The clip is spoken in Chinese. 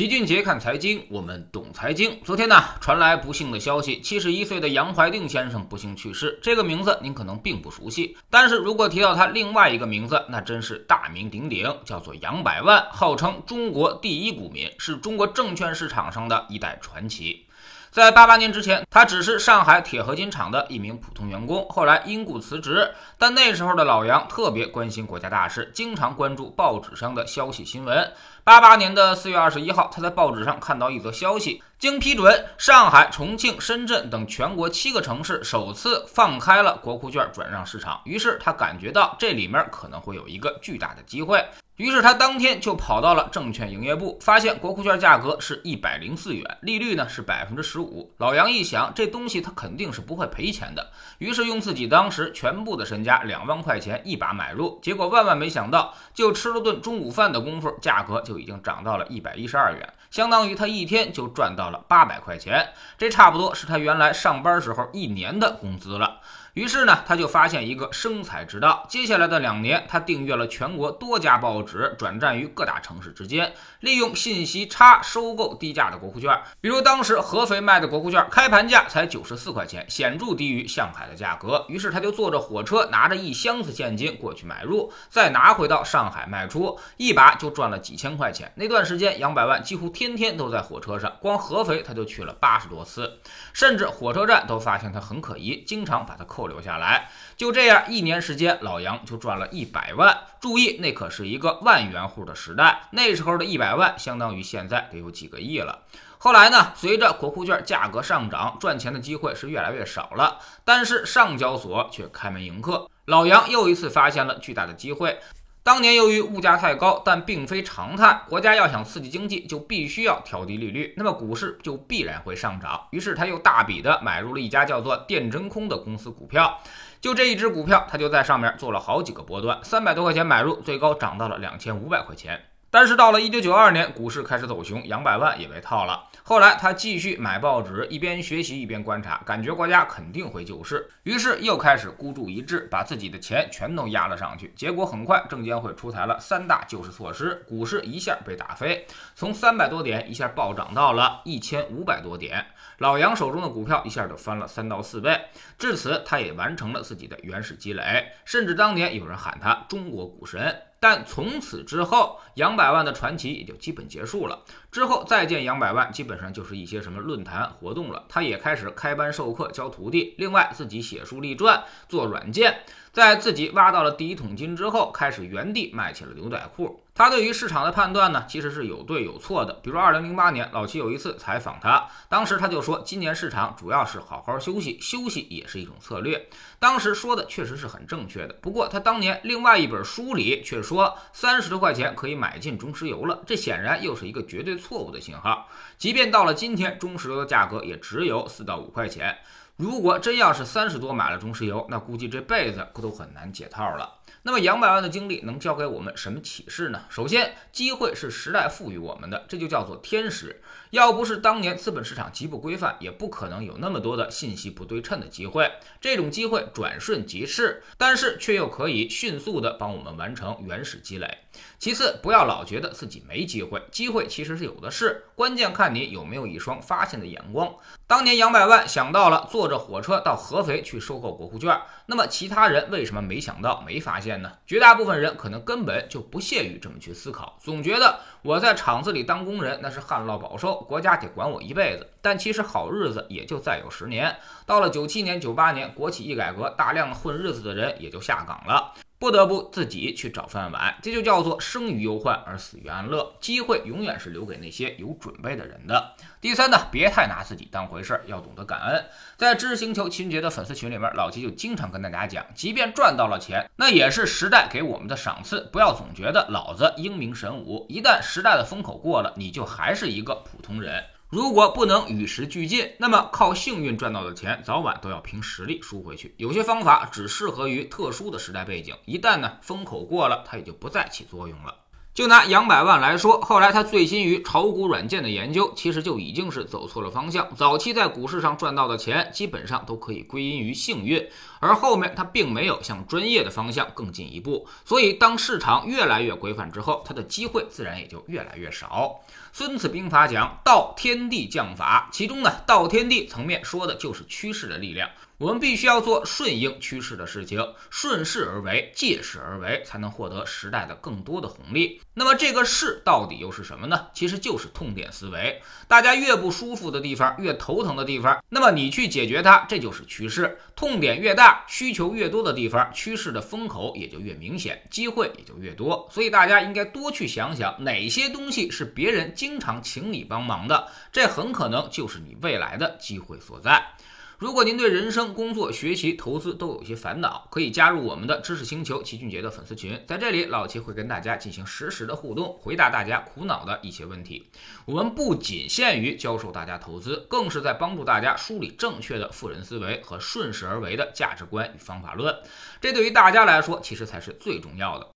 齐俊杰看财经，我们懂财经。昨天呢，传来不幸的消息，七十一岁的杨怀定先生不幸去世。这个名字您可能并不熟悉，但是如果提到他另外一个名字，那真是大名鼎鼎，叫做杨百万，号称中国第一股民，是中国证券市场上的一代传奇。在八八年之前，他只是上海铁合金厂的一名普通员工，后来因故辞职。但那时候的老杨特别关心国家大事，经常关注报纸上的消息新闻。八八年的四月二十一号，他在报纸上看到一则消息：经批准，上海、重庆、深圳等全国七个城市首次放开了国库券转让市场。于是他感觉到这里面可能会有一个巨大的机会。于是他当天就跑到了证券营业部，发现国库券价格是一百零四元，利率呢是百分之十五。老杨一想，这东西他肯定是不会赔钱的，于是用自己当时全部的身家两万块钱一把买入。结果万万没想到，就吃了顿中午饭的功夫，价格就已经涨到了一百一十二元，相当于他一天就赚到了八百块钱，这差不多是他原来上班时候一年的工资了。于是呢，他就发现一个生财之道。接下来的两年，他订阅了全国多家报纸，转战于各大城市之间，利用信息差收购低价的国库券。比如当时合肥卖的国库券开盘价才九十四块钱，显著低于上海的价格。于是他就坐着火车，拿着一箱子现金过去买入，再拿回到上海卖出，一把就赚了几千块钱。那段时间，杨百万几乎天天都在火车上，光合肥他就去了八十多次，甚至火车站都发现他很可疑，经常把他扣。留下来，就这样一年时间，老杨就赚了一百万。注意，那可是一个万元户的时代，那时候的一百万相当于现在得有几个亿了。后来呢，随着国库券价格上涨，赚钱的机会是越来越少了。但是上交所却开门迎客，老杨又一次发现了巨大的机会。当年由于物价太高，但并非常态，国家要想刺激经济，就必须要调低利率，那么股市就必然会上涨。于是他又大笔的买入了一家叫做电真空的公司股票，就这一只股票，他就在上面做了好几个波段，三百多块钱买入，最高涨到了两千五百块钱。但是到了一九九二年，股市开始走熊，杨百万也被套了。后来他继续买报纸，一边学习一边观察，感觉国家肯定会救市，于是又开始孤注一掷，把自己的钱全都压了上去。结果很快，证监会出台了三大救市措施，股市一下被打飞，从三百多点一下暴涨到了一千五百多点。老杨手中的股票一下就翻了三到四倍。至此，他也完成了自己的原始积累，甚至当年有人喊他“中国股神”。但从此之后，杨百万的传奇也就基本结束了。之后再见杨百万，基本上就是一些什么论坛活动了。他也开始开班授课，教徒弟。另外，自己写书立传，做软件。在自己挖到了第一桶金之后，开始原地卖起了牛仔裤。他对于市场的判断呢，其实是有对有错的。比如二零零八年，老齐有一次采访他，当时他就说，今年市场主要是好好休息，休息也是一种策略。当时说的确实是很正确的。不过他当年另外一本书里却说，三十多块钱可以买进中石油了，这显然又是一个绝对错误的信号。即便到了今天，中石油的价格也只有四到五块钱。如果真要是三十多买了中石油，那估计这辈子都很难解套了。那么杨百万的经历能教给我们什么启示呢？首先，机会是时代赋予我们的，这就叫做天时。要不是当年资本市场极不规范，也不可能有那么多的信息不对称的机会。这种机会转瞬即逝，但是却又可以迅速的帮我们完成原始积累。其次，不要老觉得自己没机会，机会其实是有的是，关键看你有没有一双发现的眼光。当年杨百万想到了做着火车到合肥去收购国库券，那么其他人为什么没想到、没发现呢？绝大部分人可能根本就不屑于这么去思考，总觉得我在厂子里当工人那是旱涝保收，国家得管我一辈子。但其实好日子也就再有十年。到了九七年、九八年，国企一改革，大量混日子的人也就下岗了。不得不自己去找饭碗，这就叫做生于忧患而死于安乐。机会永远是留给那些有准备的人的。第三呢，别太拿自己当回事儿，要懂得感恩。在知识星球秦杰的粉丝群里面，老齐就经常跟大家讲，即便赚到了钱，那也是时代给我们的赏赐。不要总觉得老子英明神武，一旦时代的风口过了，你就还是一个普通人。如果不能与时俱进，那么靠幸运赚到的钱，早晚都要凭实力输回去。有些方法只适合于特殊的时代背景，一旦呢风口过了，它也就不再起作用了。就拿杨百万来说，后来他醉心于炒股软件的研究，其实就已经是走错了方向。早期在股市上赚到的钱，基本上都可以归因于幸运，而后面他并没有向专业的方向更进一步。所以，当市场越来越规范之后，他的机会自然也就越来越少。孙子兵法讲道天地将法，其中呢，道天地层面说的就是趋势的力量。我们必须要做顺应趋势的事情，顺势而为，借势而为，才能获得时代的更多的红利。那么这个势到底又是什么呢？其实就是痛点思维。大家越不舒服的地方，越头疼的地方，那么你去解决它，这就是趋势。痛点越大，需求越多的地方，趋势的风口也就越明显，机会也就越多。所以大家应该多去想想，哪些东西是别人经常请你帮忙的，这很可能就是你未来的机会所在。如果您对人生、工作、学习、投资都有一些烦恼，可以加入我们的知识星球齐俊杰的粉丝群，在这里老齐会跟大家进行实时的互动，回答大家苦恼的一些问题。我们不仅限于教授大家投资，更是在帮助大家梳理正确的富人思维和顺势而为的价值观与方法论。这对于大家来说，其实才是最重要的。